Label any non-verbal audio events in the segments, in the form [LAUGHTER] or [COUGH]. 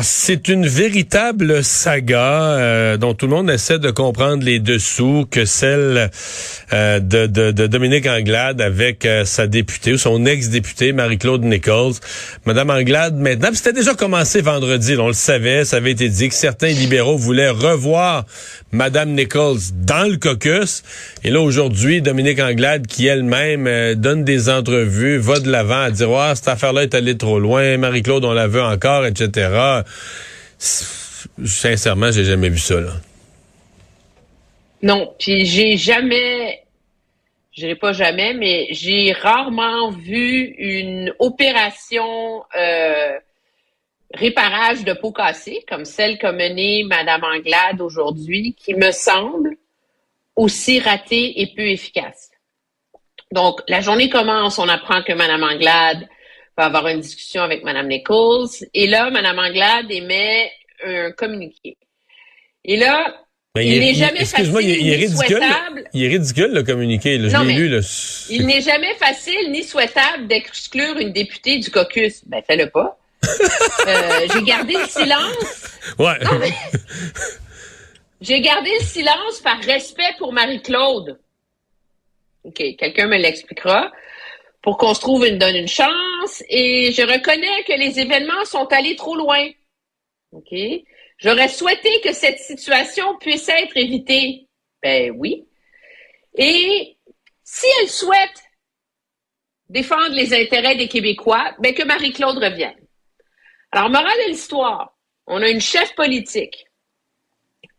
Ah, c'est une véritable saga euh, dont tout le monde essaie de comprendre les dessous que celle euh, de, de, Dominique Anglade avec euh, sa députée ou son ex-députée Marie-Claude Nichols. Madame Anglade, maintenant, c'était déjà commencé vendredi, on le savait, ça avait été dit que certains libéraux voulaient revoir Madame Nichols dans le caucus. Et là, aujourd'hui, Dominique Anglade, qui elle-même donne des entrevues, va de l'avant à dire, ah, cette affaire-là est allée trop loin, Marie-Claude, on la veut encore, etc. Sincèrement, j'ai jamais vu ça, là. Non, puis j'ai jamais, je dirais pas jamais, mais j'ai rarement vu une opération euh, réparage de pots cassés comme celle qu'a menée Madame Anglade aujourd'hui, qui me semble aussi ratée et peu efficace. Donc, la journée commence, on apprend que Madame Anglade va avoir une discussion avec Mme Nichols. Et là, Mme Anglade émet un communiqué. Et là, ben, il, n'est jamais facile il, il est ni ridicule, souhaitable. Il est ridicule, le communiqué. Là. Non, je l'ai mais lu. Là. Il n'est jamais facile ni souhaitable d'exclure une députée du caucus. Ben, fais-le pas. Euh, j'ai gardé le silence. Ouais. Non, mais... j'ai gardé le silence par respect pour Marie-Claude. OK, quelqu'un me l'expliquera pour qu'on se trouve une donne une chance. Et je reconnais que les événements sont allés trop loin. OK? J'aurais souhaité que cette situation puisse être évitée. Ben oui. Et si elle souhaite défendre les intérêts des Québécois, ben que Marie-Claude revienne. Alors, morale de l'histoire, on a une chef politique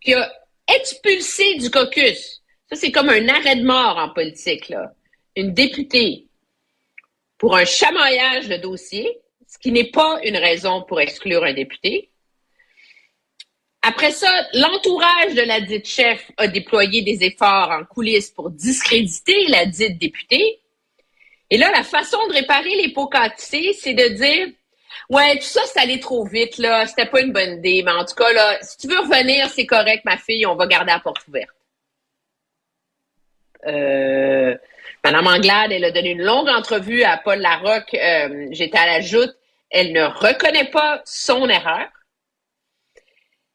qui a expulsé du caucus. Ça, c'est comme un arrêt de mort en politique, là. Une députée pour un chamaillage de dossier, ce qui n'est pas une raison pour exclure un député. Après ça, l'entourage de la dite chef a déployé des efforts en coulisses pour discréditer la dite députée. Et là, la façon de réparer les pots cassés, c'est de dire Ouais, tout ça, c'est allé trop vite, là. C'était pas une bonne idée. Mais en tout cas, là, si tu veux revenir, c'est correct, ma fille, on va garder la porte ouverte. Euh, Madame Anglade, elle a donné une longue entrevue à Paul Larocque. Euh, J'étais à la joute. Elle ne reconnaît pas son erreur.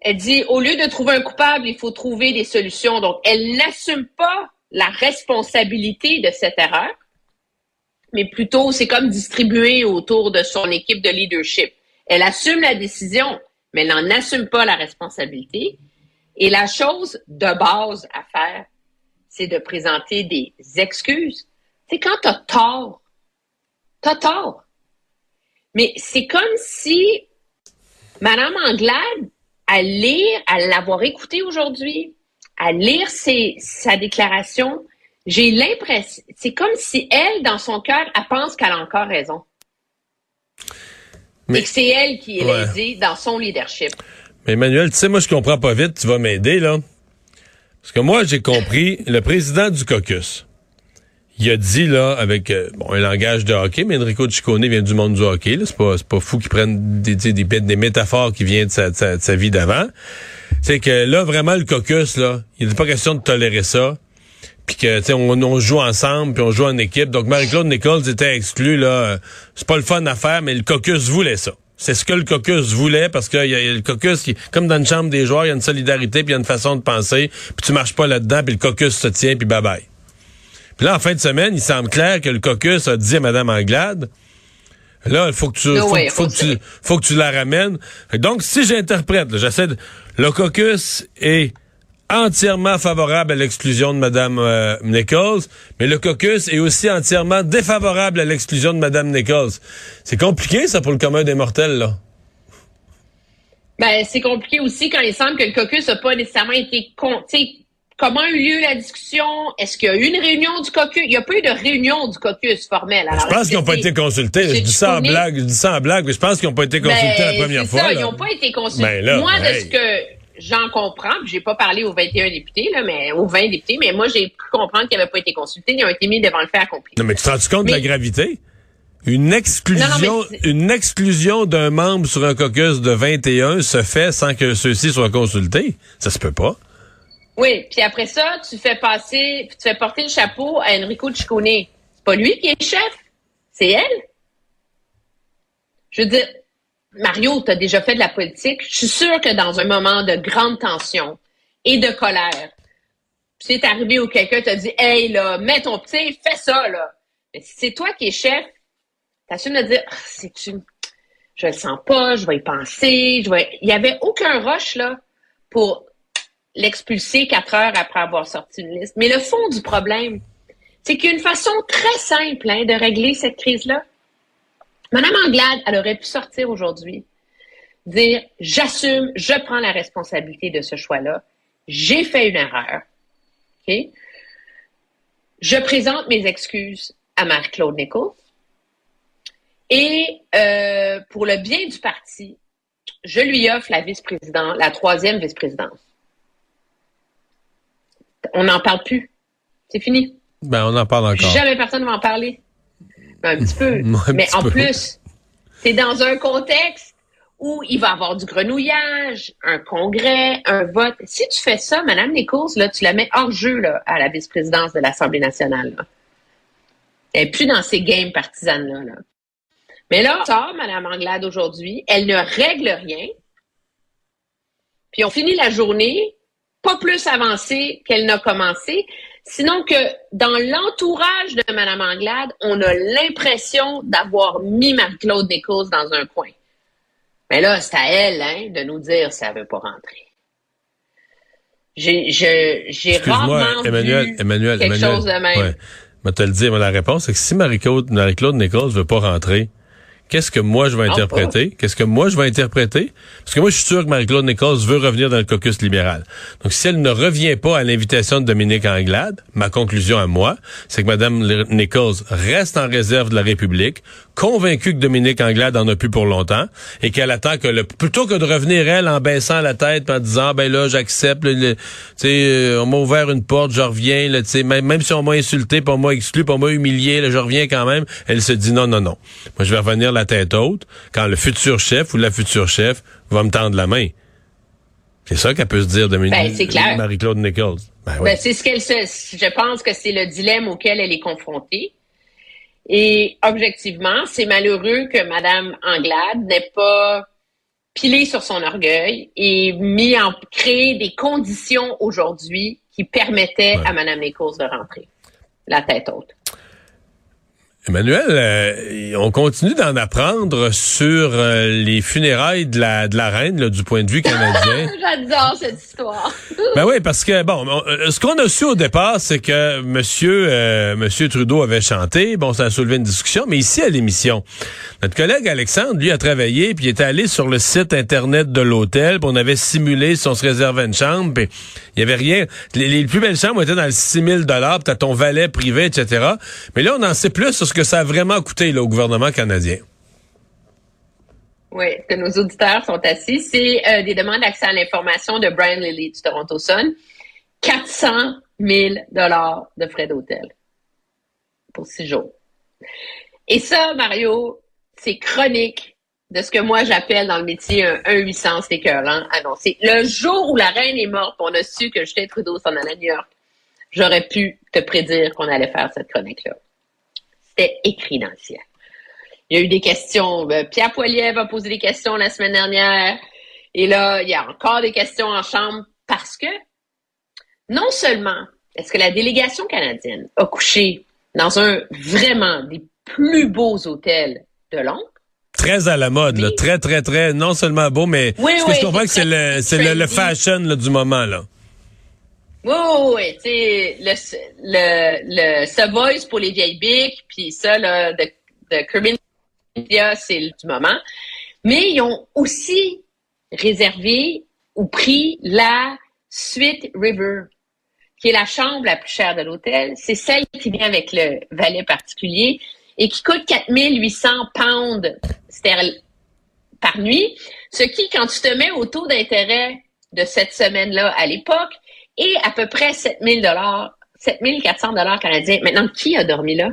Elle dit, au lieu de trouver un coupable, il faut trouver des solutions. Donc, elle n'assume pas la responsabilité de cette erreur, mais plutôt, c'est comme distribué autour de son équipe de leadership. Elle assume la décision, mais elle n'en assume pas la responsabilité. Et la chose de base à faire, c'est de présenter des excuses. C'est quand t'as tort, t'as tort. Mais c'est comme si Madame Anglade, à lire, à l'avoir écouté aujourd'hui, à lire sa déclaration, j'ai l'impression, c'est comme si elle, dans son cœur, elle pense qu'elle a encore raison. Mais, et que c'est elle qui est ouais. lésée dans son leadership. Mais Emmanuel, tu sais, moi, je comprends pas vite, tu vas m'aider, là. Parce que moi, j'ai compris, le président du caucus, il a dit, là, avec euh, bon, un langage de hockey, mais Enrico Ciccone vient du monde du hockey, là, c'est pas, pas fou qu'il prenne des, des, des, métaphores qui viennent de sa, de sa, de sa vie d'avant. C'est que là, vraiment, le caucus, là, il n'est pas question de tolérer ça. Puis que, tu sais, on, on, joue ensemble, puis on joue en équipe. Donc, Marie-Claude Nichols était exclue, là. C'est pas le fun à faire, mais le caucus voulait ça. C'est ce que le caucus voulait parce que y a, le caucus, qui, comme dans une chambre des joueurs, il y a une solidarité puis il y a une façon de penser. Puis tu marches pas là-dedans, puis le caucus se tient, puis bye bye. Puis là, en fin de semaine, il semble clair que le caucus a dit à Mme Anglade, là, il faut que tu, no faut, way, faut, que tu, faut que tu la ramènes. Donc, si j'interprète, j'essaie de, le caucus est entièrement favorable à l'exclusion de Mme euh, Nichols, mais le caucus est aussi entièrement défavorable à l'exclusion de Mme Nichols. C'est compliqué, ça, pour le commun des mortels, là. Ben, c'est compliqué aussi quand il semble que le caucus n'a pas nécessairement été con comment a eu lieu la discussion? Est-ce qu'il y a eu une réunion du caucus? Il n'y a pas eu de réunion du caucus formelle. je pense qu'ils n'ont pas été consultés. Je dis ça en blague, je dis ça en blague, mais je pense qu'ils n'ont pas été consultés la ben, première fois. Ça, ils n'ont pas été consultés. Ben Moi, de ce que j'en comprends, j'ai pas parlé aux 21 députés, là, mais aux 20 députés, mais moi, j'ai pu comprendre qu'ils n'avaient pas été consultés. Ils ont été mis devant le fait accompli. Non, mais tu te rends compte de la gravité? Une exclusion, une exclusion d'un membre sur un caucus de 21 se fait sans que ceux-ci soient consultés? Ça se peut pas. Oui, puis après ça, tu fais passer, tu fais porter le chapeau à Enrico Ciccone. C'est pas lui qui est chef, c'est elle. Je veux dire, Mario, tu as déjà fait de la politique. Je suis sûre que dans un moment de grande tension et de colère, c'est arrivé où quelqu'un t'a dit Hey là, mets ton petit, fais ça là. Mais si c'est toi qui es chef, t'assumes de dire ah, c'est tu je le sens pas, je vais y penser, je vais. Il y avait aucun rush là pour l'expulser quatre heures après avoir sorti une liste. Mais le fond du problème, c'est qu'il y a une façon très simple hein, de régler cette crise-là. Madame Anglade, elle aurait pu sortir aujourd'hui, dire j'assume, je prends la responsabilité de ce choix-là. J'ai fait une erreur. Je présente mes excuses à Marie-Claude Nichols. Et euh, pour le bien du parti, je lui offre la vice-présidente, la troisième vice-présidence on n'en parle plus. C'est fini. Ben, on en parle encore. Jamais personne ne va en parler. Un petit peu. [LAUGHS] Mais en plus, c'est dans un contexte où il va y avoir du grenouillage, un congrès, un vote. Si tu fais ça, Madame Nichols, là, tu la mets hors jeu là, à la vice-présidence de l'Assemblée nationale. Elle n'est plus dans ces games partisanes-là. Là. Mais là, ça, Mme Anglade, aujourd'hui, elle ne règle rien. Puis on finit la journée pas plus avancée qu'elle n'a commencé. Sinon que dans l'entourage de Mme Anglade, on a l'impression d'avoir mis Marie-Claude Nichols dans un coin. Mais là, c'est à elle hein, de nous dire si elle veut pas rentrer. J'ai, j'ai rarement Emmanuel, vu Emmanuel, quelque chose de même. Ouais. Mais te le dire, la réponse, c'est que si Marie-Claude Marie Nichols veut pas rentrer, qu'est-ce que moi je vais interpréter? Qu'est-ce que moi je vais interpréter? Parce que moi, je suis sûr que Marie-Claude Nichols veut revenir dans le caucus libéral. Donc, si elle ne revient pas à l'invitation de Dominique Anglade, ma conclusion à moi, c'est que Mme Nichols reste en réserve de la République, convaincue que Dominique Anglade en a plus pour longtemps, et qu'elle attend que le, plutôt que de revenir elle en baissant la tête en disant, ben là, j'accepte, tu sais, euh, on m'a ouvert une porte, je reviens, tu sais, même, même si on m'a insulté, on m'a exclu, on m'a humilié, là, je reviens quand même, elle se dit non, non, non. Moi, je vais revenir la tête haute quand le futur chef ou la future chef va me tendre la main. C'est ça qu'elle peut se dire de ben, Marie-Claude Nichols. Ben, ben, c'est ce qu'elle Je pense que c'est le dilemme auquel elle est confrontée. Et objectivement, c'est malheureux que Mme Anglade n'ait pas pilé sur son orgueil et mis en créé des conditions aujourd'hui qui permettaient à Mme Nichols de rentrer la tête haute. Emmanuel, euh, on continue d'en apprendre sur euh, les funérailles de la, de la reine du point de vue canadien. [LAUGHS] J'adore cette histoire. ben oui, parce que bon, euh, ce qu'on a su au départ, c'est que Monsieur Monsieur Trudeau avait chanté. Bon, ça a soulevé une discussion, mais ici à l'émission, notre collègue Alexandre, lui, a travaillé puis est allé sur le site internet de l'hôtel. Puis on avait simulé si on se réservait une chambre. Puis il y avait rien. Les, plus belles chambres étaient dans le 6 000 dollars. T'as ton valet privé, etc. Mais là, on en sait plus sur ce que ça a vraiment coûté au gouvernement canadien. Oui, que nos auditeurs sont assis. C'est euh, des demandes d'accès à l'information de Brian Lilly du Toronto Sun. 400 000 dollars de frais d'hôtel pour six jours. Et ça, Mario, c'est chronique de ce que moi j'appelle dans le métier un 1-800, c'est écœurant annoncé. Le jour où la reine est morte, on a su que Justin Trudeau s'en allait à New York, j'aurais pu te prédire qu'on allait faire cette chronique-là. C'était écrit dans le ciel. Il y a eu des questions. Euh, Pierre Poilievre a posé des questions la semaine dernière. Et là, il y a encore des questions en chambre parce que non seulement est-ce que la délégation canadienne a couché dans un vraiment des plus beaux hôtels de Londres, très à la mode, là, très, très, très, non seulement beau, mais ce que je comprends que c'est le, c'est le, fashion du moment, là. Oui, oui, oui. Le, le, le Savoys pour les vieilles bics, puis ça, là, de, de c'est du moment. Mais ils ont aussi réservé ou pris la Suite River, qui est la chambre la plus chère de l'hôtel. C'est celle qui vient avec le valet particulier et qui coûte 4800 pounds par nuit, ce qui, quand tu te mets au taux d'intérêt de cette semaine-là à l'époque, est à peu près 7000 dollars, 7400 dollars canadiens. Maintenant, qui a dormi là?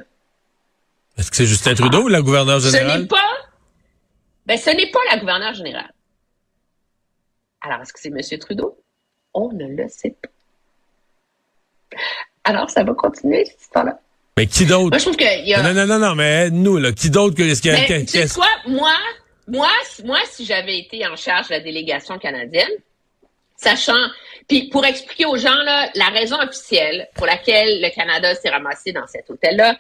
Est-ce que c'est Justin Trudeau ou la gouverneure générale? Ce n'est pas, ben, ce n'est pas la gouverneure générale. Alors, est-ce que c'est M. Trudeau? On ne le sait pas. Alors, ça va continuer, cette histoire-là. Mais qui d'autre? Moi, je trouve qu'il y a... Non, non, non, non, mais nous, là, qui d'autre que... A... Mais, tu sais quoi? Moi, moi, moi, si j'avais été en charge de la délégation canadienne, sachant... Puis, pour expliquer aux gens, là, la raison officielle pour laquelle le Canada s'est ramassé dans cet hôtel-là,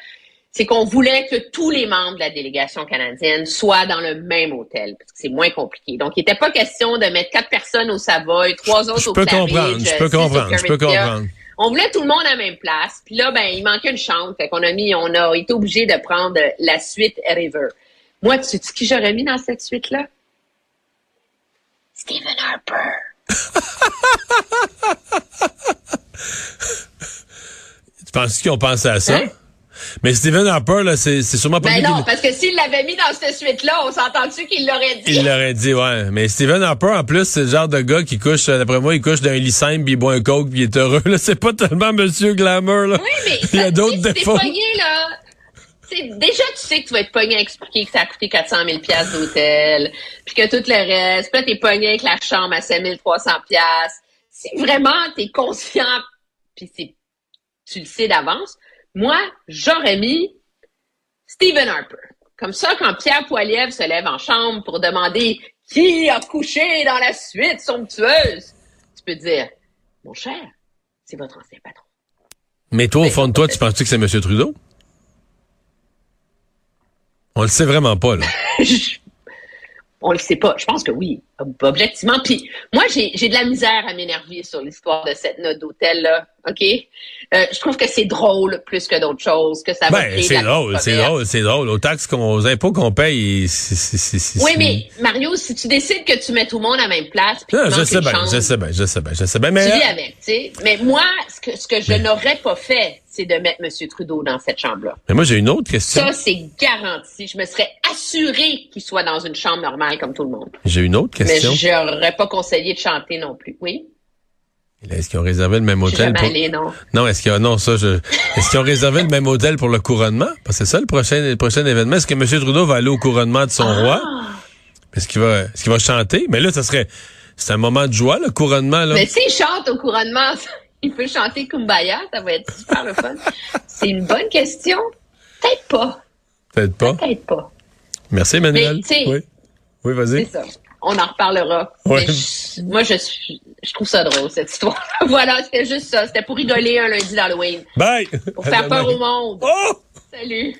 c'est qu'on voulait que tous les membres de la délégation canadienne soient dans le même hôtel, parce que c'est moins compliqué. Donc, il n'était pas question de mettre quatre personnes au Savoy, trois autres je au peux Claridge, comprendre, je peux comprendre, je peux comprendre. On voulait tout le monde à la même place. Puis là, ben, il manquait une chambre. Fait qu'on a mis, on a été obligé de prendre la suite River. Moi, tu sais qui j'aurais mis dans cette suite-là? Stephen Harper. [LAUGHS] Tu penses qu'ils ont pensé à ça? Hein? Mais Stephen Harper, là, c'est c'est sûrement pas Ben non, parce que s'il l'avait mis dans cette suite-là, on s'entend-tu qu'il l'aurait dit? Il l'aurait dit, ouais. Mais Stephen Harper, en plus, c'est le genre de gars qui couche, euh, d'après moi, il couche d'un lit simple, puis il boit un coke, puis il est heureux. Là, [LAUGHS] c'est pas tellement Monsieur Glamour, là. Oui, mais il y a d'autres défauts. Là. Déjà, tu sais que tu vas être pogné à expliquer que ça a coûté 400 000 piastres d'hôtel, puis que tout le reste, puis là, t'es pogné avec la chambre à 5 300 piastres. Si vraiment t'es conscient, puis c'est, tu le sais d'avance, moi, j'aurais mis Stephen Harper. Comme ça, quand Pierre Poilievre se lève en chambre pour demander qui a couché dans la suite somptueuse, tu peux dire, mon cher, c'est votre ancien patron. Mais toi, au fond de toi, tu penses-tu que c'est Monsieur Trudeau? On le sait vraiment pas, là. [LAUGHS] On le sait pas. Je pense que oui, ob- objectivement. Puis moi, j'ai de la misère à m'énerver sur l'histoire de cette note d'hôtel-là. OK? Euh, je trouve que c'est drôle plus que d'autres choses, que ça va Ben, c'est drôle, c'est drôle, c'est drôle. Aux taxes qu'on, aux impôts qu'on paye, c'est, Oui, mais Mario, si tu décides que tu mets tout le monde à la même place, puis Non, je sais bien, je sais bien, je sais bien, je sais bien. Mais, tu vis avec, tu sais. Mais moi, ce que, ce que je n'aurais pas fait, c'est de mettre M. Trudeau dans cette chambre-là. mais moi, j'ai une autre question. Ça, c'est garanti. Je me serais assuré qu'il soit dans une chambre normale comme tout le monde. J'ai une autre Mais question. je n'aurais pas conseillé de chanter non plus. Oui? Est-ce qu'ils ont réservé le même hôtel pour... non. Non, est-ce qu'il y a, non, ça, je, est-ce qu'ils ont réservé le même hôtel pour le couronnement? Parce que c'est ça le prochain, le prochain événement. Est-ce que M. Trudeau va aller au couronnement de son Ah! roi? Est-ce qu'il va, est-ce qu'il va chanter? Mais là, ça serait, c'est un moment de joie, le couronnement, là. Mais s'il chante au couronnement, il peut chanter Kumbaya, ça va être super le fun. C'est une bonne question. Peut-être pas. Peut-être pas. Peut-être pas. Merci, Emmanuel. Mais, oui. Oui, vas-y. C'est ça. On en reparlera. Ouais. Je- moi, je, je trouve ça drôle, cette histoire. [LAUGHS] voilà, c'était juste ça. C'était pour rigoler un lundi d'Halloween. Bye! Pour faire peur au monde. Oh! Salut.